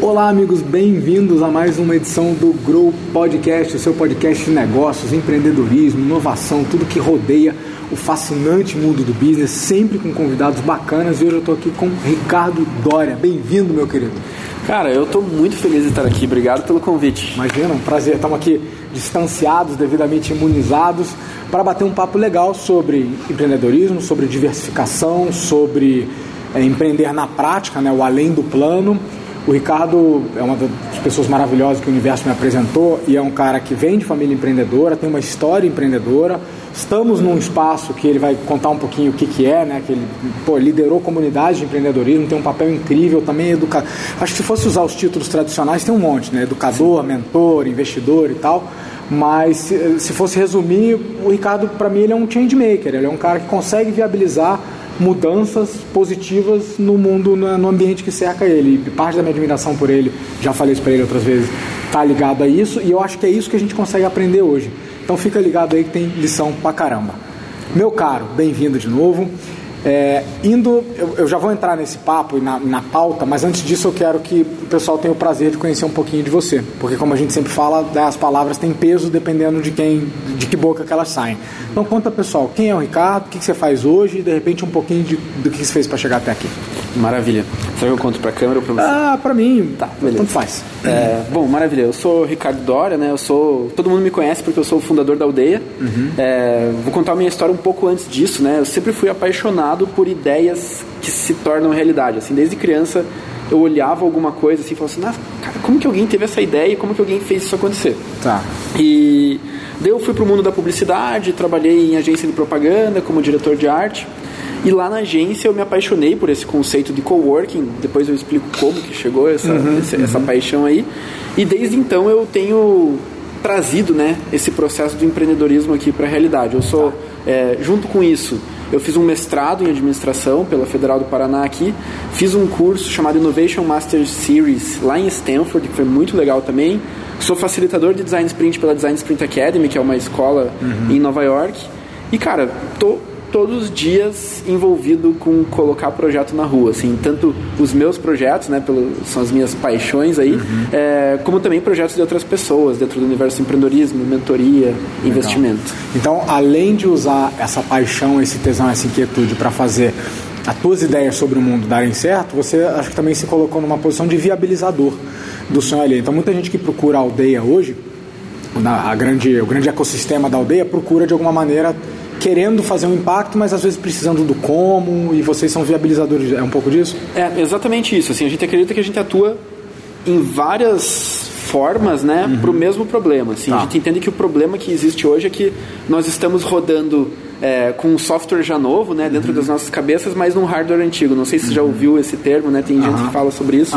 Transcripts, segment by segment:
Olá, amigos, bem-vindos a mais uma edição do Grow Podcast, o seu podcast de negócios, empreendedorismo, inovação, tudo que rodeia o fascinante mundo do business, sempre com convidados bacanas. E hoje eu estou aqui com Ricardo Dória. Bem-vindo, meu querido. Cara, eu estou muito feliz de estar aqui. Obrigado pelo convite. Imagina, um prazer. Estamos aqui distanciados, devidamente imunizados, para bater um papo legal sobre empreendedorismo, sobre diversificação, sobre é, empreender na prática, né, o além do plano. O Ricardo é uma das pessoas maravilhosas que o universo me apresentou e é um cara que vem de família empreendedora, tem uma história empreendedora. Estamos num espaço que ele vai contar um pouquinho o que, que é, né? Que ele pô, liderou comunidade de empreendedorismo, tem um papel incrível, também educa. Acho que se fosse usar os títulos tradicionais, tem um monte, né? Educador, mentor, investidor e tal. Mas se, se fosse resumir, o Ricardo, para mim, ele é um change maker, ele é um cara que consegue viabilizar mudanças positivas no mundo, no ambiente que cerca ele. E parte da minha admiração por ele, já falei isso para ele outras vezes, está ligado a isso e eu acho que é isso que a gente consegue aprender hoje. Então fica ligado aí que tem lição pra caramba. Meu caro, bem-vindo de novo. É, indo, eu, eu, já vou entrar nesse papo e na, na, pauta, mas antes disso eu quero que o pessoal tenha o prazer de conhecer um pouquinho de você, porque como a gente sempre fala, né, as palavras têm peso dependendo de quem, de que boca que elas saem. Então conta pessoal, quem é o Ricardo, o que, que você faz hoje e de repente um pouquinho de, do que você fez para chegar até aqui. Maravilha. Será que eu conto para a câmera ou para você? Ah, para mim, tá, beleza. tanto faz. É, bom, maravilha. Eu sou Ricardo Dória, né? Eu sou, todo mundo me conhece porque eu sou o fundador da Aldeia. Uhum. É, vou contar a minha história um pouco antes disso, né? Eu sempre fui apaixonado por ideias que se tornam realidade. Assim, desde criança eu olhava alguma coisa assim e falava assim, ah, cara, como que alguém teve essa ideia e como que alguém fez isso acontecer? Tá. E daí eu fui pro mundo da publicidade, trabalhei em agência de propaganda como diretor de arte. E lá na agência eu me apaixonei por esse conceito de coworking. Depois eu explico como que chegou essa, uhum, essa, uhum. essa paixão aí. E desde então eu tenho trazido né, esse processo do empreendedorismo aqui para a realidade. Eu sou, é, junto com isso, eu fiz um mestrado em administração pela Federal do Paraná aqui, fiz um curso chamado Innovation Master Series lá em Stanford, que foi muito legal também. Sou facilitador de Design Sprint pela Design Sprint Academy, que é uma escola uhum. em Nova York. E cara, tô todos os dias envolvido com colocar projeto na rua, assim, tanto os meus projetos, né, pelo, são as minhas paixões aí, uhum. é, como também projetos de outras pessoas dentro do universo do empreendedorismo, mentoria, Legal. investimento. Então, além de usar essa paixão, esse tesão, essa inquietude para fazer as tuas ideias sobre o mundo darem certo, você acho que também se colocou numa posição de viabilizador do sonho ali. Então, muita gente que procura a aldeia hoje, a grande, o grande ecossistema da aldeia procura de alguma maneira querendo fazer um impacto, mas às vezes precisando do como, e vocês são viabilizadores. É um pouco disso? É exatamente isso. Assim, a gente acredita que a gente atua em várias formas né, uhum. para o mesmo problema. Assim, tá. A gente entende que o problema que existe hoje é que nós estamos rodando é, com um software já novo né, dentro uhum. das nossas cabeças, mas num hardware antigo. Não sei se você já uhum. ouviu esse termo, né, tem uhum. gente que fala sobre isso.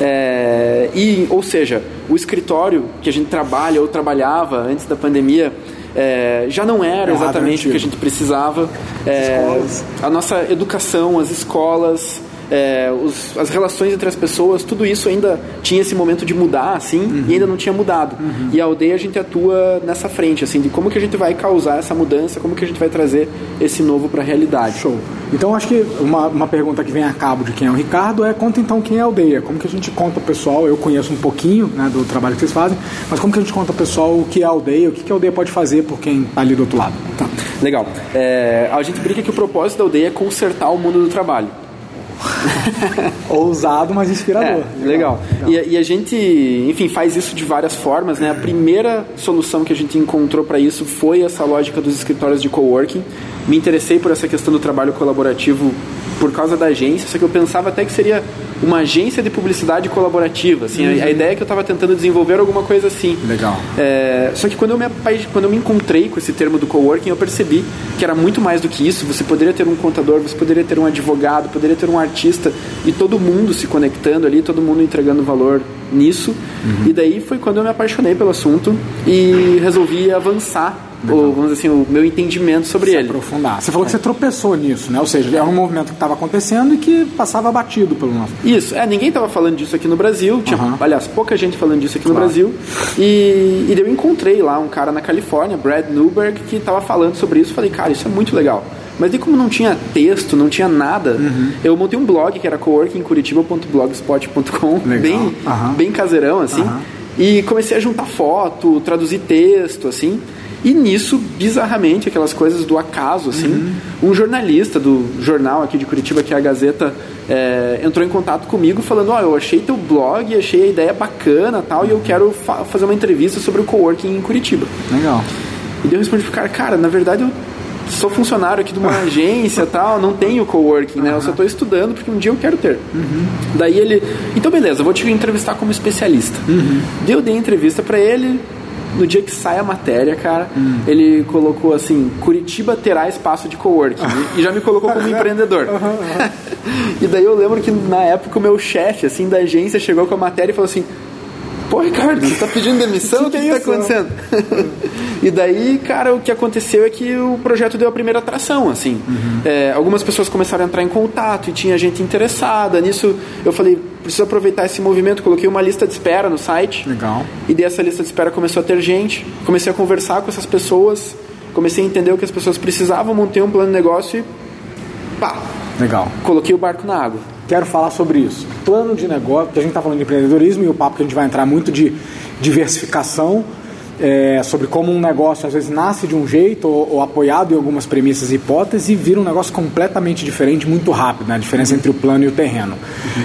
É, e, ou seja, o escritório que a gente trabalha ou trabalhava antes da pandemia é, já não era exatamente o que a gente precisava. É, a nossa educação, as escolas, é, os, as relações entre as pessoas, tudo isso ainda tinha esse momento de mudar, assim, uhum. e ainda não tinha mudado. Uhum. E a aldeia a gente atua nessa frente, assim, de como que a gente vai causar essa mudança, como que a gente vai trazer esse novo para a realidade. Show. Então acho que uma, uma pergunta que vem a cabo de quem é o Ricardo é conta então quem é a aldeia, como que a gente conta o pessoal, eu conheço um pouquinho né, do trabalho que vocês fazem, mas como que a gente conta o pessoal o que é a aldeia, o que, que a aldeia pode fazer por quem está ali do outro lado? Tá. Legal. É, a gente brinca que o propósito da aldeia é consertar o mundo do trabalho. Ousado, mas inspirador. É, legal. legal. E, e, a gente, enfim, faz isso de várias formas. Né? A primeira solução que a gente encontrou para isso foi essa lógica dos escritórios de coworking. Me interessei por essa questão do trabalho colaborativo por causa da agência, só que eu pensava até que seria uma agência de publicidade colaborativa. Assim, uhum. a, a, ideia é que eu estava tentando desenvolver alguma coisa assim. Legal. É, só que quando eu, me, quando eu me encontrei com esse termo do coworking, eu percebi que era muito mais do que isso. Você poderia ter um contador, você poderia ter um advogado, poderia ter um artista e todo mundo se conectando ali, todo mundo entregando valor nisso. Uhum. E daí foi quando eu me apaixonei pelo assunto e resolvi avançar o, vamos dizer assim, o meu entendimento sobre Se ele. aprofundar. Você falou que você tropeçou nisso, né? Ou seja, era um movimento que estava acontecendo e que passava batido pelo nosso. Isso, é, ninguém estava falando disso aqui no Brasil, tinha, Aham. aliás, pouca gente falando disso aqui no Claro. Brasil. E, e eu encontrei lá um cara na Califórnia, Brad Newberg, que estava falando sobre isso. Falei, cara, isso é muito legal. Mas daí como não tinha texto, não tinha nada, Uhum. eu montei um blog que era coworkingcuritiba.blogspot.com, bem, Aham. bem caseirão, assim. E comecei a juntar foto, traduzir texto, assim. E nisso, bizarramente, aquelas coisas do acaso, assim, Uhum. um jornalista do jornal aqui de Curitiba, que é a Gazeta, é, entrou em contato comigo falando, ó, eu achei teu blog, achei a ideia bacana tal, e eu quero fa- fazer uma entrevista sobre o coworking em Curitiba. Legal. E daí eu respondi pro cara, cara, na verdade eu sou funcionário aqui de uma agência tal, não tenho coworking, né? Eu só estou estudando porque um dia eu quero ter. Daí ele, então beleza, eu vou te entrevistar como especialista. Daí eu dei entrevista para ele. No dia que sai a matéria, cara, ele colocou assim: Curitiba terá espaço de coworking. e já me colocou como empreendedor. e daí eu lembro que na época o meu chefe, assim, da agência chegou com a matéria e falou assim: Pô, Ricardo, você tá pedindo demissão? o que, Que que tá isso? acontecendo? e daí, cara, o que aconteceu é que o projeto deu a primeira atração, assim. É, algumas pessoas começaram a entrar em contato e tinha gente interessada. Nisso, eu falei, preciso aproveitar esse movimento. Coloquei uma lista de espera no site. Legal. E dessa lista de espera começou a ter gente. Comecei a conversar com essas pessoas. Comecei a entender o que as pessoas precisavam. Montei um plano de negócio e... Pá! Legal. Coloquei o barco na água. Quero falar sobre isso. Plano de negócio, porque a gente está falando de empreendedorismo e o papo que a gente vai entrar muito de diversificação, é, sobre como um negócio às vezes nasce de um jeito ou, ou apoiado em algumas premissas e hipóteses e vira um negócio completamente diferente muito rápido, né? a diferença entre o plano e o terreno.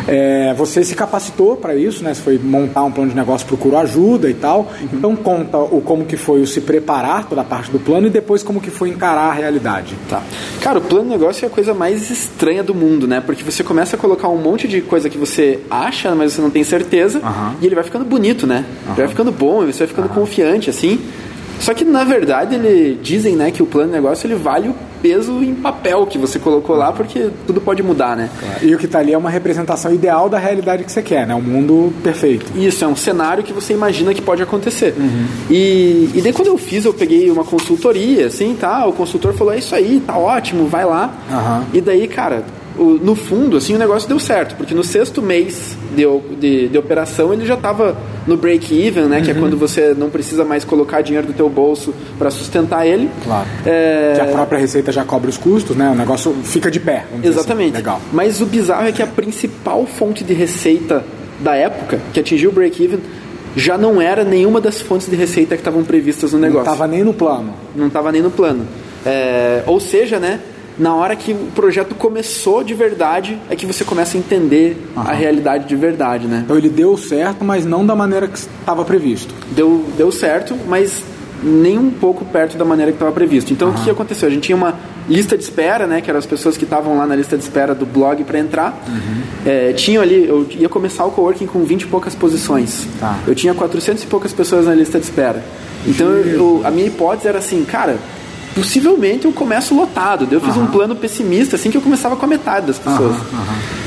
É, você se capacitou para isso, né? você foi montar um plano de negócio, procurou ajuda e tal. Então conta o como que foi o se preparar toda a parte do plano e depois como que foi encarar a realidade. Tá. Cara, o plano de negócio é a coisa mais estranha do mundo, né? Porque você começa a colocar um monte de coisa que você acha, mas você não tem certeza, e ele vai ficando bonito, né? Ele vai ficando bom, você vai ficando confiante, assim. Só que, na verdade, ele dizem, né, que o plano de negócio ele vale o peso em papel que você colocou lá, porque tudo pode mudar, né? E o que está ali é uma representação ideal da realidade que você quer, né? Um mundo perfeito. Isso, é um cenário que você imagina que pode acontecer. E, e daí quando eu fiz, eu peguei uma consultoria, assim, tá? O consultor falou, é isso aí, tá ótimo, vai lá. Aham. E daí, cara, o- no fundo, assim, o negócio deu certo, porque no sexto mês de, de, de operação ele já estava no break-even, né? Que é quando você não precisa mais colocar dinheiro do teu bolso para sustentar ele. Claro. É, Que a própria receita já cobre os custos, né? O negócio fica de pé. assim. Exatamente. Legal. Mas o bizarro é que a principal fonte de receita da época, que atingiu o break-even, já não era nenhuma das fontes de receita que estavam previstas no Não negócio. estava nem no plano. Não estava nem no plano. É, ou seja, né? Na hora que o projeto começou de verdade, é que você começa a entender a realidade de verdade, né? Então ele deu certo, mas não da maneira que estava previsto. Deu, deu certo, mas nem um pouco perto da maneira que estava previsto. Então, o que aconteceu? A gente tinha uma lista de espera, né? Que eram as pessoas que estavam lá na lista de espera do blog para entrar. É, tinham ali, eu ia começar o coworking com 20 e poucas posições. Tá. Eu tinha 400 e poucas pessoas na lista de espera. Então, eu- a minha hipótese era assim, cara, possivelmente eu começo lotado. Daí Eu fiz um plano pessimista, assim, que eu começava com a metade das pessoas.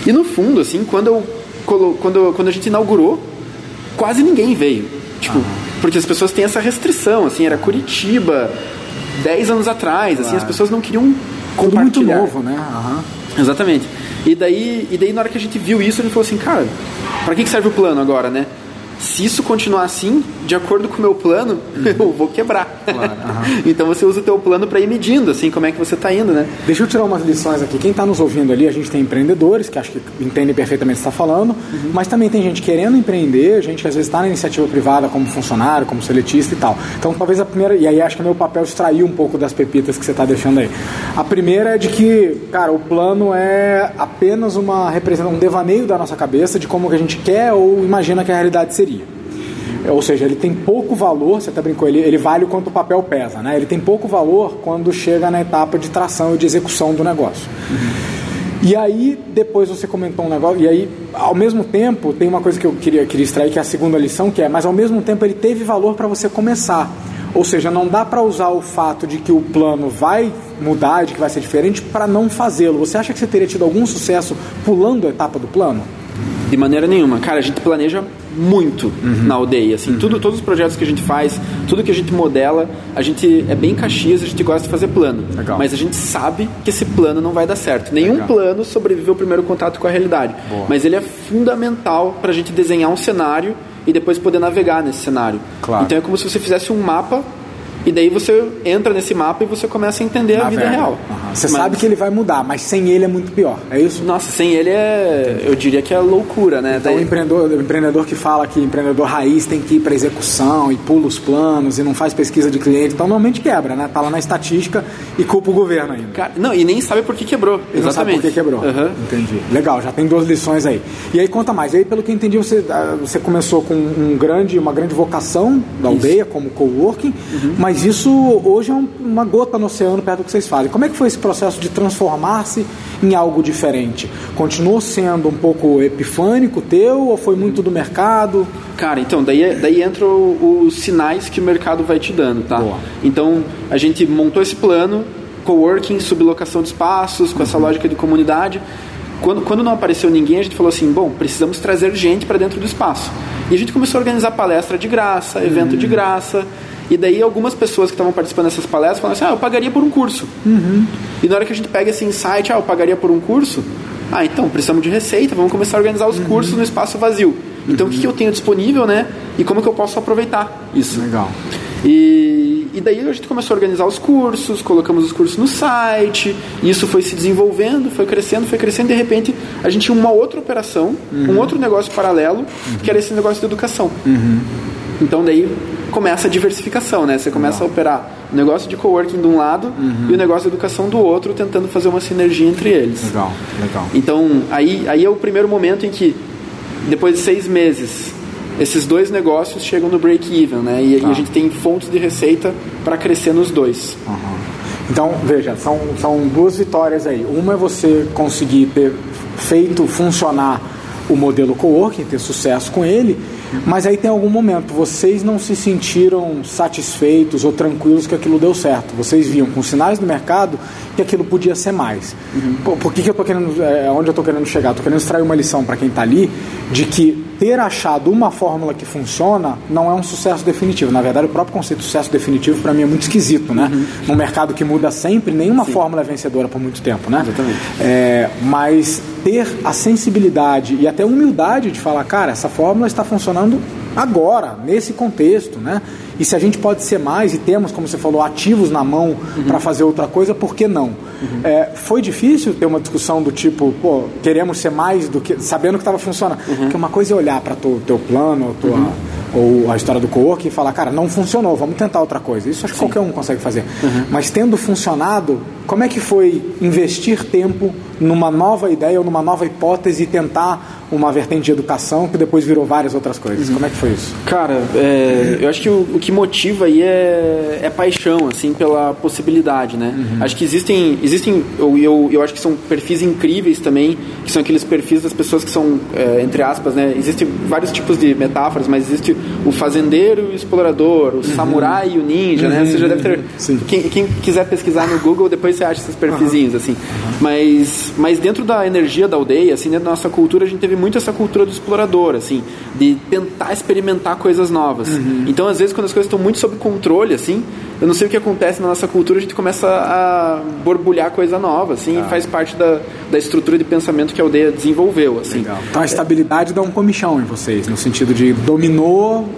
E no fundo, assim, quando, eu, quando, quando a gente inaugurou, quase ninguém veio. Tipo, porque as pessoas têm essa restrição, assim, era Curitiba, 10 anos atrás, assim, as pessoas não queriam Tudo muito compartilhar. novo, né? Aham. Exatamente. E daí, e daí, na hora que a gente viu isso, a gente falou assim, cara, pra que que serve o plano agora, né? Se isso continuar assim, de acordo com o meu plano, eu vou quebrar. então você usa o teu plano para ir medindo, assim, como é que você tá indo, né? Deixa eu tirar umas lições aqui. Quem está nos ouvindo ali, a gente tem empreendedores que acho que entendem perfeitamente o que você está falando, mas também tem gente querendo empreender, gente que às vezes está na iniciativa privada como funcionário, como seletista e tal. Então talvez a primeira, e aí acho que é meu papel extrair um pouco das pepitas que você está deixando aí. A primeira é de que, cara, o plano é apenas uma representação, um devaneio da nossa cabeça de como que a gente quer ou imagina que a realidade seria. É, Ou seja, ele tem pouco valor, você até brincou, ele, ele vale o quanto o papel pesa, né? Ele tem pouco valor quando chega na etapa de tração e de execução do negócio. E aí, depois você comentou um negócio, e aí, ao mesmo tempo, tem uma coisa que eu queria, queria extrair, que é a segunda lição, que é, mas ao mesmo tempo ele teve valor para você começar. Ou seja, não dá para usar o fato de que o plano vai mudar, de que vai ser diferente, para não fazê-lo. Você acha que você teria tido algum sucesso pulando a etapa do plano? De maneira nenhuma. Cara, a gente planeja muito na aldeia, assim. Tudo, todos os projetos que a gente faz, Tudo que a gente modela, a gente é bem caxias, a gente gosta de fazer plano. Legal. Mas a gente sabe que esse plano não vai dar certo. Nenhum Legal. plano sobrevive ao primeiro contato com a realidade. Boa. Mas ele é fundamental para a gente desenhar um cenário e depois poder navegar nesse cenário. Claro. Então é como se você fizesse um mapa e daí você entra nesse mapa e você começa a entender a vida Navega. real. Aham. Você Mas- sabe que ele vai mudar, mas sem ele é muito pior. É isso? Nossa, sem ele é. Eu diria que é loucura, né? Então, o Daí- empreendedor, o empreendedor que fala que empreendedor raiz tem que ir para execução e pula os planos e não faz pesquisa de cliente, então normalmente quebra, né? Tá lá na estatística e culpa o governo ainda. Cara, não, e nem sabe por que quebrou. E não sabe Exatamente. por que quebrou. Aham. Entendi. Legal, já tem duas lições aí. E aí conta mais. E aí, pelo que eu entendi, você, ah, você começou com um grande, uma grande vocação da aldeia, como coworking, Uhum. mas isso hoje é um- uma gota no oceano perto do que vocês fazem. Como é que foi esse processo de transformar-se em algo diferente? Continuou sendo um pouco epifânico teu ou foi muito do mercado? Cara, então, daí, daí entram os sinais que o mercado vai te dando, tá? Boa. Então, a gente montou esse plano, coworking, sublocação de espaços, com essa Uhum. lógica de comunidade. Quando, quando não apareceu ninguém, a gente falou assim: bom, precisamos trazer gente para dentro do espaço. E a gente começou a organizar palestra de graça, evento Uhum. de graça. E daí algumas pessoas que estavam participando dessas palestras falaram assim: ah, eu pagaria por um curso. Uhum. E na hora que a gente pega esse insight, ah, eu pagaria por um curso, ah, então precisamos de receita, vamos começar a organizar os Uhum. cursos no espaço vazio. Então o que, que eu tenho disponível, né? E como que eu posso aproveitar isso? Legal. E, e daí a gente começou a organizar os cursos, colocamos os cursos no site, e isso foi se desenvolvendo, foi crescendo, foi crescendo, e de repente a gente tinha uma outra operação, um outro negócio paralelo, que era esse negócio de educação. Então daí começa a diversificação, né? Você começa a operar o negócio de coworking de um lado e o negócio de educação do outro, tentando fazer uma sinergia entre eles. Legal, legal. Então, aí, aí é o primeiro momento em que, depois de seis meses, esses dois negócios chegam no break-even, né? E, e a gente tem fontes de receita para crescer nos dois. Aham. Então, veja, são, são duas vitórias aí. Uma é você conseguir ter feito funcionar o modelo coworking, ter sucesso com ele, mas aí tem algum momento, vocês não se sentiram satisfeitos ou tranquilos que aquilo deu certo. Vocês viam com sinais do mercado que aquilo podia ser mais. Por, por que, que eu tô querendo, é, onde eu estou querendo chegar? Estou querendo extrair uma lição para quem está ali de que ter achado uma fórmula que funciona não é um sucesso definitivo. Na verdade, o próprio conceito de sucesso definitivo para mim é muito esquisito, né? Num mercado que muda sempre, nenhuma fórmula é vencedora por muito tempo, né? Exatamente. É, mas ter a sensibilidade e até a humildade de falar, cara, essa fórmula está funcionando agora, nesse contexto, né? E se a gente pode ser mais e temos, como você falou, ativos na mão para fazer outra coisa, por que não? É, foi difícil ter uma discussão do tipo, pô, queremos ser mais do que. sabendo que estava funcionando. Porque uma coisa é olhar para o teu plano, ou, tua, ou a história do co-work e falar, cara, não funcionou, vamos tentar outra coisa. Isso acho que qualquer um consegue fazer. Mas tendo funcionado, como é que foi investir tempo numa nova ideia ou numa nova hipótese e tentar uma vertente de educação que depois virou várias outras coisas? Como é que foi isso? Cara, é, eu acho que o, o que motiva aí é, é paixão, assim, pela possibilidade, né? Acho que existem, existem eu, eu, eu acho que são perfis incríveis também, que são aqueles perfis das pessoas que são, é, entre aspas, né? Existem vários tipos de metáforas, mas existe o fazendeiro e o explorador, o samurai e o ninja, né? Você já deve ter... Quem, quem quiser pesquisar no Google, depois você acha esses perfizinhos, assim. Mas, mas dentro da energia da aldeia, assim, dentro da nossa cultura, a gente teve muito essa cultura do explorador, assim, de tentar experimentar coisas novas. Então, às vezes, quando as coisas estão muito sob controle, assim, eu não sei o que acontece na nossa cultura, a gente começa a borbulhar coisa nova, assim, e faz parte da, da estrutura de pensamento que a aldeia desenvolveu, assim. Então a estabilidade dá um comichão em vocês, no sentido de dominou,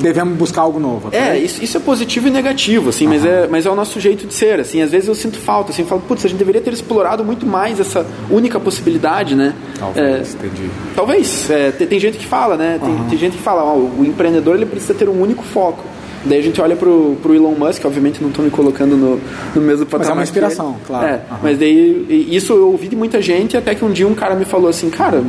devemos buscar algo novo. tá? É, isso, isso é positivo e negativo, assim, mas, é, mas é o nosso jeito de ser, assim, às vezes eu sinto falta, assim, eu falo, putz, a gente deveria ter explorado muito mais essa única possibilidade, né? Talvez, É, entendi. Talvez, é, tem, tem gente que fala, né? Tem, tem gente que fala, ó, o empreendedor ele precisa ter um único foco. Daí a gente olha pro, pro Elon Musk, obviamente não estou me colocando no, no mesmo patamar. Mas é uma inspiração, claro. É, Aham. mas daí isso eu ouvi de muita gente, até que um dia um cara me falou assim, cara,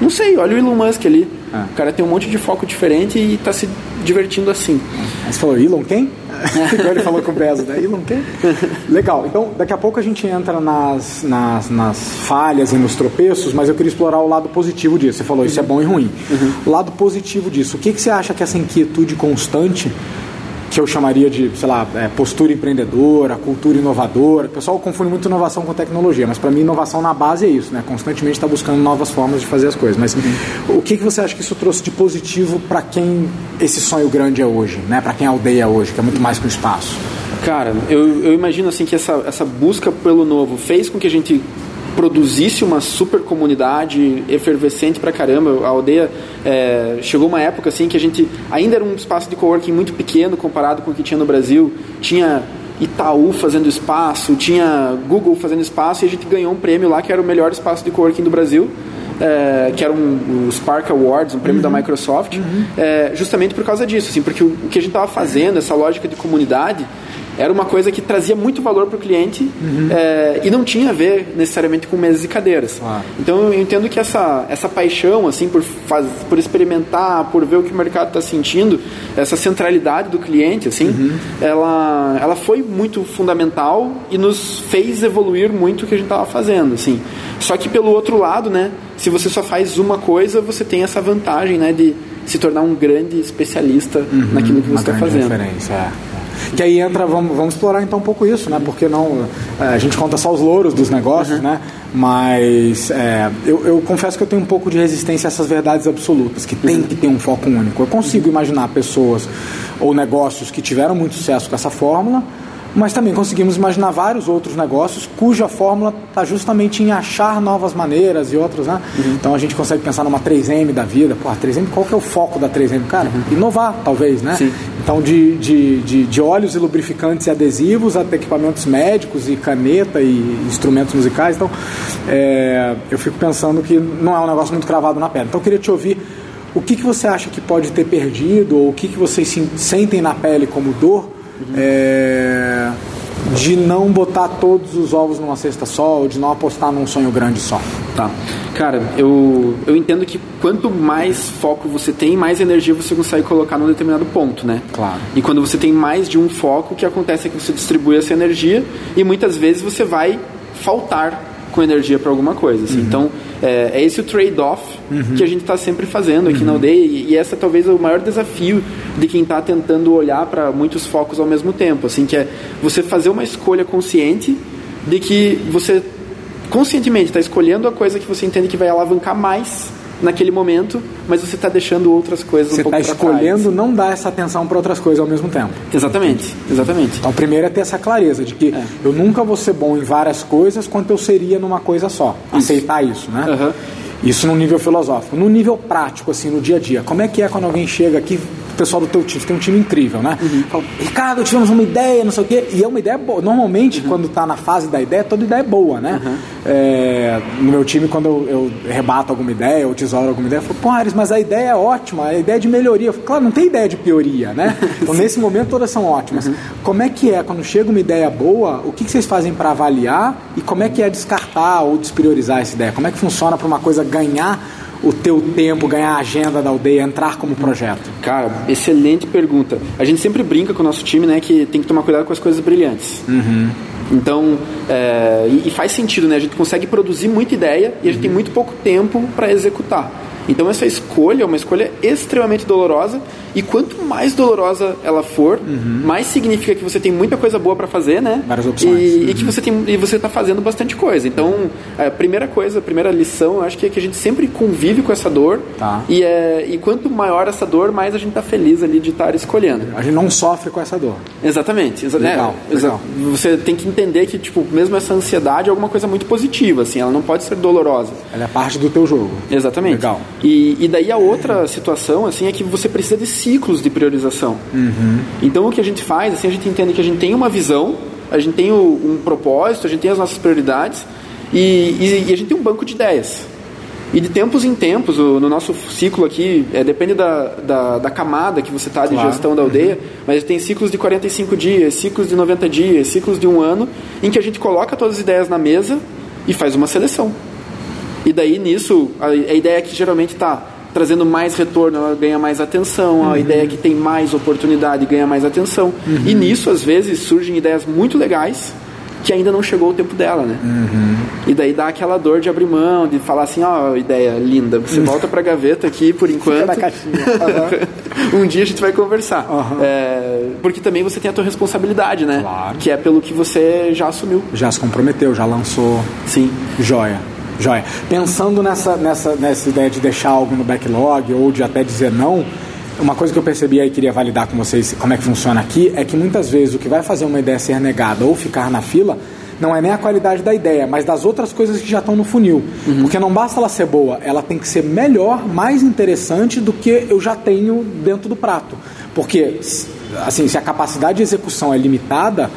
não sei, olha o Elon Musk ali. É. O cara tem um monte de foco diferente e está se divertindo assim. Aí você falou, Elon quem? Igual ele falou com o Bezos, né? Elon quem? Legal. Então, daqui a pouco a gente entra nas, nas, nas falhas e nos tropeços, mas eu queria explorar o lado positivo disso. Você falou, isso é bom e ruim. O lado positivo disso, o que, que você acha que essa inquietude constante que eu chamaria de, sei lá, é, postura empreendedora, cultura inovadora. O pessoal confunde muito inovação com tecnologia, mas para mim inovação na base é isso, né? Constantemente está buscando novas formas de fazer as coisas. Mas uhum. o que, que você acha que isso trouxe de positivo para quem esse sonho grande é hoje, né? Para quem a aldeia é hoje, que é muito mais que o espaço? Cara, eu, eu imagino assim que essa, essa busca pelo novo fez com que a gente produzisse uma super comunidade efervescente pra caramba. A aldeia é, chegou uma época assim que a gente ainda era um espaço de coworking muito pequeno comparado com o que tinha no Brasil. Tinha Itaú fazendo espaço, tinha Google fazendo espaço e a gente ganhou um prêmio lá que era o melhor espaço de coworking do Brasil. É, que era um, o Spark Awards, um prêmio uhum. da Microsoft, uhum. é, justamente por causa disso, assim, porque o, o que a gente estava fazendo, essa lógica de comunidade, era uma coisa que trazia muito valor para o cliente uhum. é, e não tinha a ver necessariamente com mesas e cadeiras. Ah. Então eu entendo que essa, essa paixão assim por, faz, por experimentar, por ver o que o mercado está sentindo, essa centralidade do cliente, assim, uhum. ela, ela foi muito fundamental e nos fez evoluir muito o que a gente estava fazendo, assim. Só que pelo outro lado, né, se você só faz uma coisa, você tem essa vantagem, né, de se tornar um grande especialista uhum. naquilo que você está fazendo. É. Que aí entra, vamos, vamos explorar então um pouco isso, né? Porque não, é, a gente conta só os louros dos negócios, uhum. né? Mas é, eu, eu, confesso que eu tenho um pouco de resistência a essas verdades absolutas, que tem uhum. que ter um foco único. Eu consigo imaginar pessoas ou negócios que tiveram muito sucesso com essa fórmula, mas também conseguimos imaginar vários outros negócios cuja fórmula está justamente em achar novas maneiras e outros, né? Uhum. Então a gente consegue pensar numa 3M da vida. Pô, a 3M, qual que é o foco da 3M? Cara, uhum. inovar, talvez, né? Sim. Então, de, de, de, de, óleos e lubrificantes e adesivos até equipamentos médicos e caneta e instrumentos musicais. Então, é, eu fico pensando que não é um negócio muito cravado na pedra. Então, eu queria te ouvir o que, que você acha que pode ter perdido ou o que, que vocês sentem na pele como dor uhum. é, de não botar todos os ovos numa cesta só ou de não apostar num sonho grande só. Tá. Cara, eu, eu entendo que quanto mais foco você tem, mais energia você consegue colocar num determinado ponto, né? Claro. E quando você tem mais de um foco, o que acontece é que você distribui essa energia e muitas vezes você vai faltar com energia para alguma coisa. Assim. Uhum. Então, é, é, esse o trade-off uhum. que a gente está sempre fazendo aqui uhum. na aldeia. E, e essa talvez é o maior desafio de quem está tentando olhar para muitos focos ao mesmo tempo. Assim, que é você fazer uma escolha consciente de que você conscientemente está escolhendo a coisa que você entende que vai alavancar mais naquele momento, mas você está deixando outras coisas você um pouco Você está escolhendo trás. não dar essa atenção para outras coisas ao mesmo tempo. Exatamente, exatamente. Então, primeiro é ter essa clareza de que é. eu nunca vou ser bom em várias coisas quanto eu seria numa coisa só. Isso. Aceitar isso, né? Uhum. Isso no nível filosófico. No nível prático, assim, no dia a dia. Como é que é quando alguém chega aqui pessoal do teu time, tem um time incrível, né? Uhum. Fala, Ricardo, tivemos uma ideia, não sei o quê, e é uma ideia boa. Normalmente, uhum. quando está na fase da ideia, toda ideia é boa, né? Uhum. É, no meu time, quando eu, eu, rebato alguma ideia, ou tesouro alguma ideia, eu falo, pô, Ares, mas a ideia é ótima, a ideia é de melhoria. Eu falo, claro, não tem ideia de pioria, né? Então, nesse momento, todas são ótimas. Uhum. Como é que é, quando chega uma ideia boa, o que, que vocês fazem para avaliar e como é que é descartar ou despriorizar essa ideia? Como é que funciona para uma coisa ganhar o teu tempo, ganhar a agenda da aldeia, entrar como projeto? Cara, excelente pergunta. A gente sempre brinca com o nosso time, né, que tem que tomar cuidado com as coisas brilhantes. Uhum. Então, é, e, faz sentido, né? A gente consegue produzir muita ideia e a gente uhum. tem muito pouco tempo para executar. Então essa escolha é uma escolha extremamente dolorosa e quanto mais dolorosa ela for, uhum. mais significa que você tem muita coisa boa para fazer, né? Várias opções. E, uhum. e, que você tem e você está fazendo bastante coisa. Então a primeira coisa, a primeira lição, eu acho que é que a gente sempre convive com essa dor tá. e é e quanto maior essa dor, mais a gente está feliz ali de estar escolhendo. A gente não sofre com essa dor. Exatamente. Exa legal, é, legal. Você tem que entender que tipo mesmo essa ansiedade é alguma coisa muito positiva, assim, ela não pode ser dolorosa. Ela é parte do teu jogo. Exatamente. Legal. E, e daí a outra situação assim é que você precisa de ciclos de priorização. Uhum. Então o que a gente faz, assim, a gente entende que a gente tem uma visão, a gente tem o, um propósito, a gente tem as nossas prioridades e, e, e, a gente tem um banco de ideias. E de tempos em tempos, no nosso ciclo aqui, é, depende da, da, da, camada que você está de claro. gestão da aldeia, uhum. mas tem ciclos de 45 dias, ciclos de 90 dias, ciclos de um ano, em que a gente coloca todas as ideias na mesa e faz uma seleção. E daí nisso, a, a ideia é que geralmente está trazendo mais retorno, ela ganha mais atenção, uhum. a ideia é que tem mais oportunidade ganha mais atenção. Uhum. E nisso, às vezes, surgem ideias muito legais que ainda não chegou o tempo dela, né? Uhum. E daí dá aquela dor de abrir mão, de falar assim, ó, oh, ideia linda, você uhum. volta pra gaveta aqui por enquanto. Fica na caixinha. um dia a gente vai conversar. Aham. É, porque também você tem a tua responsabilidade, né? Claro. Que é pelo que você já assumiu. Já se comprometeu, já lançou Sim. Joia. Joia. Pensando nessa, nessa, nessa ideia de deixar algo no backlog ou de até dizer não, uma coisa que eu percebi aí e queria validar com vocês como é que funciona aqui é que muitas vezes o que vai fazer uma ideia ser negada ou ficar na fila não é nem a qualidade da ideia, mas das outras coisas que já estão no funil. Porque não basta ela ser boa, ela tem que ser melhor, mais interessante do que eu já tenho dentro do prato. Porque, assim, se a capacidade de execução é limitada,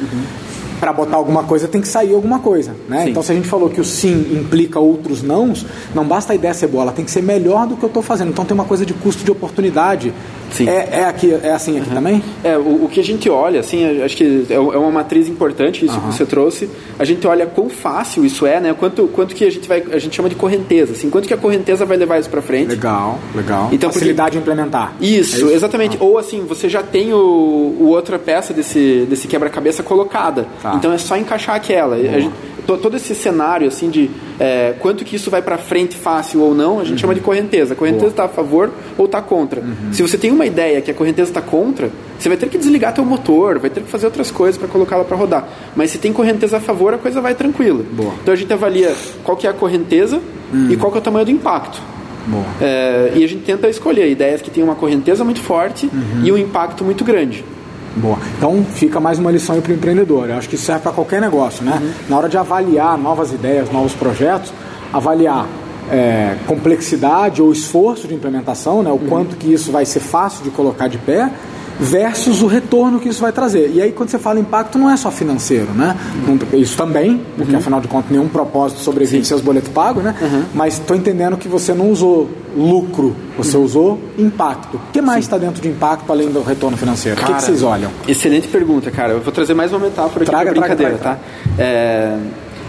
para botar alguma coisa tem que sair alguma coisa, né? Sim. Então se a gente falou que o sim implica outros nãos, não basta a ideia ser boa, ela tem que ser melhor do que eu estou fazendo. Então tem uma coisa de custo de oportunidade. Sim. É, é aqui, é assim aqui também? É, o, o que a gente olha, assim, eu acho que é é uma matriz importante isso que você trouxe. A gente olha quão fácil isso é, né? Quanto, quanto que a gente vai, a gente chama de correnteza, assim, quanto que a correnteza vai levar isso para frente. Legal, legal. Então, porque- Facilidade de implementar. Isso, É exatamente. Ou assim, você já tem o, o outra peça desse, desse quebra-cabeça colocada. Tá. Então é só encaixar aquela. A gente- to- todo esse cenário assim de é, quanto que isso vai para frente fácil ou não, a gente chama de correnteza. A correnteza está a favor ou está contra. Se você tem uma ideia que a correnteza está contra, você vai ter que desligar teu motor, vai ter que fazer outras coisas para colocá-la para rodar. Mas se tem correnteza a favor, a coisa vai tranquila. Boa. Então a gente avalia qual que é a correnteza e qual que é o tamanho do impacto. É, e a gente tenta escolher ideias que tenham uma correnteza muito forte e um impacto muito grande. Boa. Então fica mais uma lição aí para o empreendedor. Eu acho que serve para qualquer negócio, né? Na hora de avaliar novas ideias, novos projetos, avaliar é, complexidade ou esforço de implementação, né? O quanto que isso vai ser fácil de colocar de pé versus o retorno que isso vai trazer. E aí quando você fala impacto não é só financeiro, né? Não- Isso também, porque afinal de contas nenhum propósito sobrevive seus boletos pagos, né? Mas estou entendendo que você não usou lucro, você usou impacto. O que mais está dentro de impacto além do retorno financeiro? o que que, Cara, vocês olham? Excelente pergunta, cara. Eu vou trazer mais uma metáfora aqui Traga, traga, brincadeira, traga, tá? É,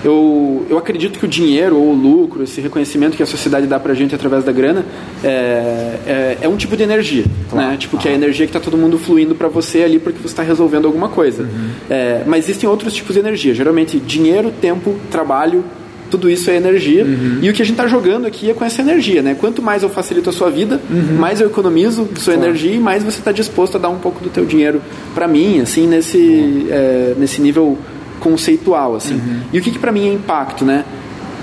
eu, eu acredito que o dinheiro ou o lucro, esse reconhecimento que a sociedade dá pra gente através da grana, é, é, é um tipo de energia, né? Tipo, que é a energia que tá todo mundo fluindo pra você ali porque você está resolvendo alguma coisa. Uhum. É, mas existem outros tipos de energia. Geralmente, dinheiro, tempo, trabalho, tudo isso é energia. Uhum. E o que a gente está jogando aqui é com essa energia, né? Quanto mais eu facilito a sua vida, Uhum. mais eu economizo sua energia e mais você está disposto a dar um pouco do teu dinheiro para mim, assim, nesse, é, nesse nível conceitual, assim. Uhum. E o que, que para mim é impacto, né?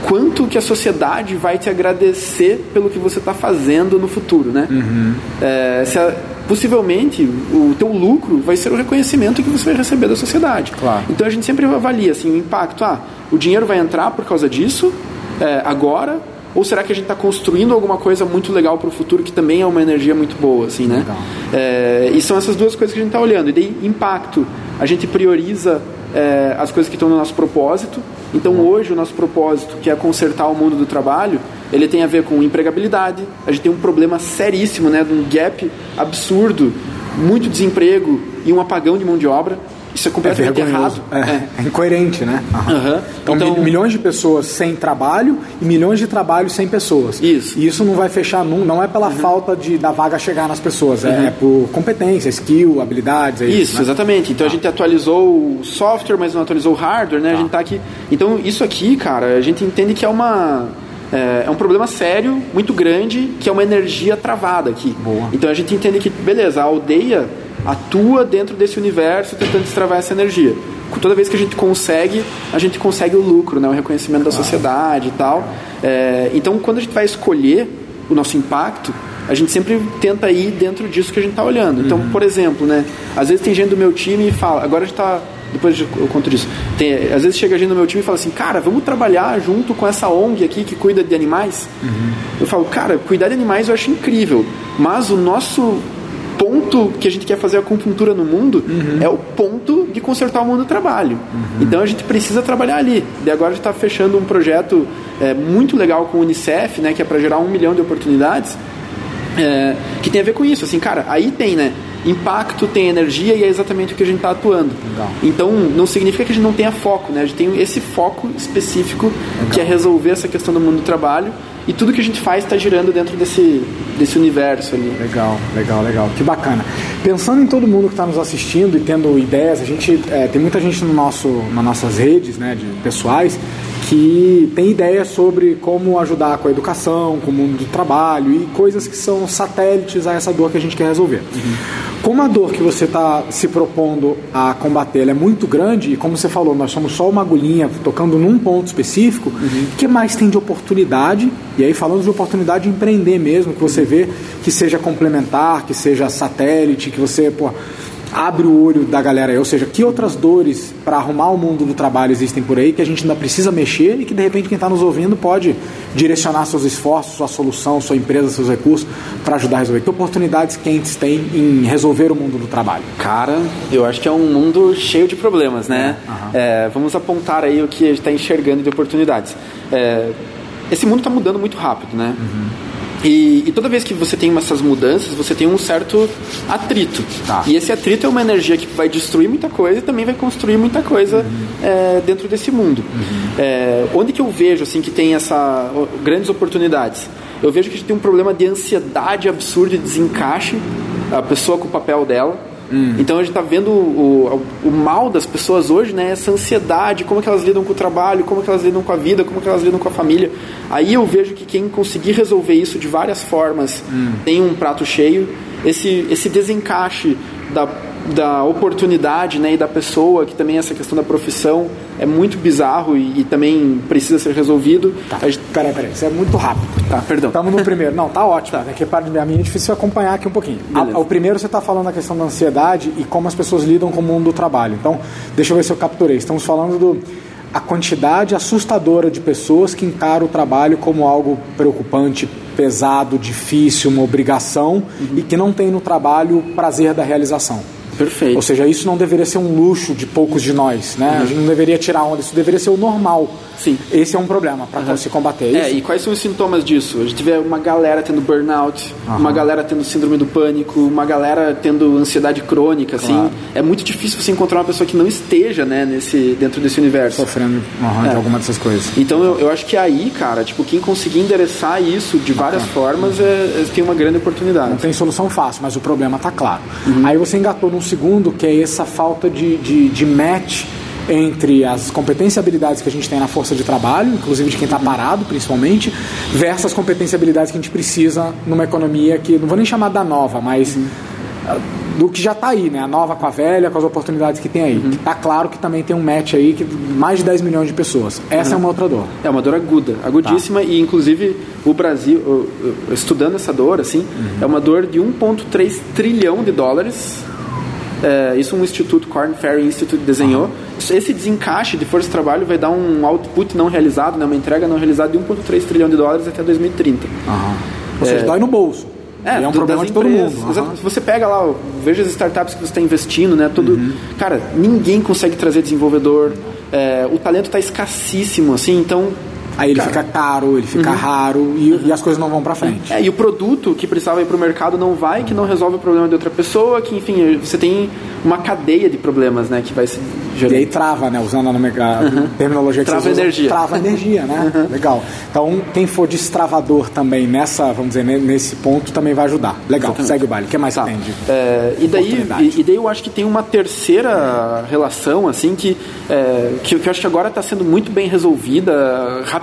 Quanto que a sociedade vai te agradecer pelo que você está fazendo no futuro, né? Uhum. É, se a- possivelmente o teu lucro vai ser o reconhecimento que você vai receber da sociedade. Claro. Então a gente sempre avalia assim, o impacto. Ah, o dinheiro vai entrar por causa disso é, agora? Ou será que a gente está construindo alguma coisa muito legal para o futuro que também é uma energia muito boa, assim, né? É, e são essas duas coisas que a gente está olhando. E daí, impacto, a gente prioriza é, as coisas que estão no nosso propósito. Então, hoje, o nosso propósito, que é consertar o mundo do trabalho, ele tem a ver com empregabilidade. A gente tem um problema seríssimo, né, de um gap absurdo, muito desemprego e um apagão de mão de obra. Isso é É completamente vergonhoso. errado. É, é incoerente, né? Aham. Então, Então- mil- milhões de pessoas sem trabalho e milhões de trabalhos sem pessoas. Isso. E isso não vai fechar, num, não é pela falta de, da vaga chegar nas pessoas, é, é por competência, skill, habilidades. É isso, Isso, né? exatamente. Então a gente atualizou o software, mas não atualizou o hardware, né? A gente tá aqui. Então isso aqui, cara, a gente entende que é uma é, é um problema sério, muito grande, que é uma energia travada aqui. Boa. Então a gente entende que, beleza, a aldeia atua dentro desse universo tentando destravar essa energia. Toda vez que a gente consegue, a gente consegue o lucro, né? o reconhecimento da sociedade e tal. É, então, quando a gente vai escolher o nosso impacto, a gente sempre tenta ir dentro disso que a gente está olhando. Então, por exemplo, né? Às vezes tem gente do meu time e fala, agora a gente está depois eu conto disso. Tem, às vezes chega gente no meu time e fala assim, cara, vamos trabalhar junto com essa ONG aqui que cuida de animais. Eu falo, cara, cuidar de animais eu acho incrível, mas o nosso ponto que a gente quer fazer a acupuntura no mundo é o ponto de consertar o mundo do trabalho. Então a gente precisa trabalhar ali. E agora a gente está fechando um projeto é, muito legal com o Unicef, né, que é para gerar um milhão de oportunidades, é, que tem a ver com isso. Assim, cara, aí tem, né? Impacto, tem energia e é exatamente o que a gente está atuando. Legal. Então não significa que a gente não tenha foco, né? A gente tem esse foco específico que é resolver essa questão do mundo do trabalho e tudo que a gente faz está girando dentro desse, desse universo ali. Legal, legal, legal. Que bacana. Pensando em todo mundo que está nos assistindo e tendo ideias, a gente é, tem muita gente no nosso, nas nossas redes, né, de pessoais, que tem ideias sobre como ajudar com a educação, com o mundo do trabalho e coisas que são satélites a essa dor que a gente quer resolver. Uhum. Como a dor que você está se propondo a combater é muito grande, e como você falou, nós somos só uma agulhinha tocando num ponto específico, o uhum. que mais tem de oportunidade? E aí falando de oportunidade de empreender mesmo, que você vê que seja complementar, que seja satélite, que você, pô, abre o olho da galera aí, ou seja, que outras dores para arrumar o mundo do trabalho existem por aí que a gente ainda precisa mexer e que de repente quem está nos ouvindo pode direcionar seus esforços, sua solução, sua empresa, seus recursos para ajudar a resolver. Que oportunidades quentes tem em resolver o mundo do trabalho? Cara, eu acho que é um mundo cheio de problemas, né? Uhum. É, vamos apontar aí o que a gente está enxergando de oportunidades. É, esse mundo está mudando muito rápido, né? Uhum. E, e, toda vez que você tem essas mudanças, você tem um certo atrito. Tá. E esse atrito é uma energia que vai destruir muita coisa e também vai construir muita coisa uhum. é, dentro desse mundo. Uhum. É, onde que eu vejo assim que tem essa grandes oportunidades? Eu vejo que a gente tem um problema de ansiedade absurda e desencaixe a pessoa com o papel dela Hum. Então a gente está vendo o, o, o, mal das pessoas hoje, né? Essa ansiedade, como é que elas lidam com o trabalho, como é que elas lidam com a vida, como é que elas lidam com a família. Aí eu vejo que quem conseguir resolver isso de várias formas hum. tem um prato cheio. Esse, esse desencaixe da da oportunidade né, e da pessoa, que também essa questão da profissão é muito bizarro e, e também precisa ser resolvido. Tá. Gente... Peraí, peraí, isso é muito rápido. Tá, perdão. Estamos no primeiro. Não, tá ótimo. Tá. É que para mim é difícil acompanhar aqui um pouquinho. A, o primeiro você está falando da questão da ansiedade e como as pessoas lidam com o mundo do trabalho. Então, deixa eu ver se eu capturei. Estamos falando do a quantidade assustadora de pessoas que encaram o trabalho como algo preocupante, pesado, difícil, uma obrigação uhum. e que não tem no trabalho o prazer da realização. Perfeito. Ou seja, isso não deveria ser um luxo de poucos de nós, né? Uhum. A gente não deveria tirar onda, isso deveria ser o normal. Sim. Esse é um problema para uhum. se combater. É, é, e quais são os sintomas disso? A gente vê uma galera tendo burnout, uhum. uma galera tendo síndrome do pânico, uma galera tendo ansiedade crônica, assim. Claro. É muito difícil você encontrar uma pessoa que não esteja, né, nesse, dentro desse universo. Sofrendo uhum, é. de alguma dessas coisas. Então eu, eu acho que aí, cara, tipo, quem conseguir endereçar isso de várias formas é, é, tem uma grande oportunidade. Não tem solução fácil, mas o problema tá claro. Uhum. Aí você engatou num segundo que é essa falta de, de, de match entre as competências e habilidades que a gente tem na força de trabalho, inclusive de quem está parado, principalmente, versus as competências e habilidades que a gente precisa numa economia que, não vou nem chamar da nova, mas uhum. do que já está aí, né? A nova com a velha, com as oportunidades que tem aí. Uhum. Está claro que também tem um match aí que mais de 10 milhões de pessoas. Essa uhum. é uma outra dor. É uma dor aguda, agudíssima tá. e inclusive o Brasil, estudando essa dor, assim, uhum. é uma dor de 1,3 trilhão de dólares é, isso um instituto, Corn Ferry Institute, desenhou. Esse desencaixe de força de trabalho vai dar um output não realizado, né, uma entrega não realizada de 1,3 trilhão de dólares até 2030. Uhum. Ou seja, é, dói no bolso. É, é um problema de todo mundo. Uhum. Você pega lá, veja as startups que você está investindo, né? Tudo, uhum. Cara, ninguém consegue trazer desenvolvedor. É, o talento está escassíssimo, assim, então Aí ele Cara. fica caro, ele fica uhum. raro e, uhum. e, as coisas não vão para frente. É, e o produto que precisava ir para o mercado não vai, que não resolve o problema de outra pessoa, que enfim, você tem uma cadeia de problemas, né, que vai se gerando. E aí trava, né, usando a, uhum. terminologia que trava vocês energia. Usam, trava energia, né? Uhum. Legal. Então, quem for destravador também nessa, vamos dizer, nesse ponto também vai ajudar. Legal. Exatamente. Segue o baile. O que mais tá. tem é, e daí e, e, daí eu acho que tem uma terceira relação assim que é, que, que eu acho que agora está sendo muito bem resolvida rapidamente,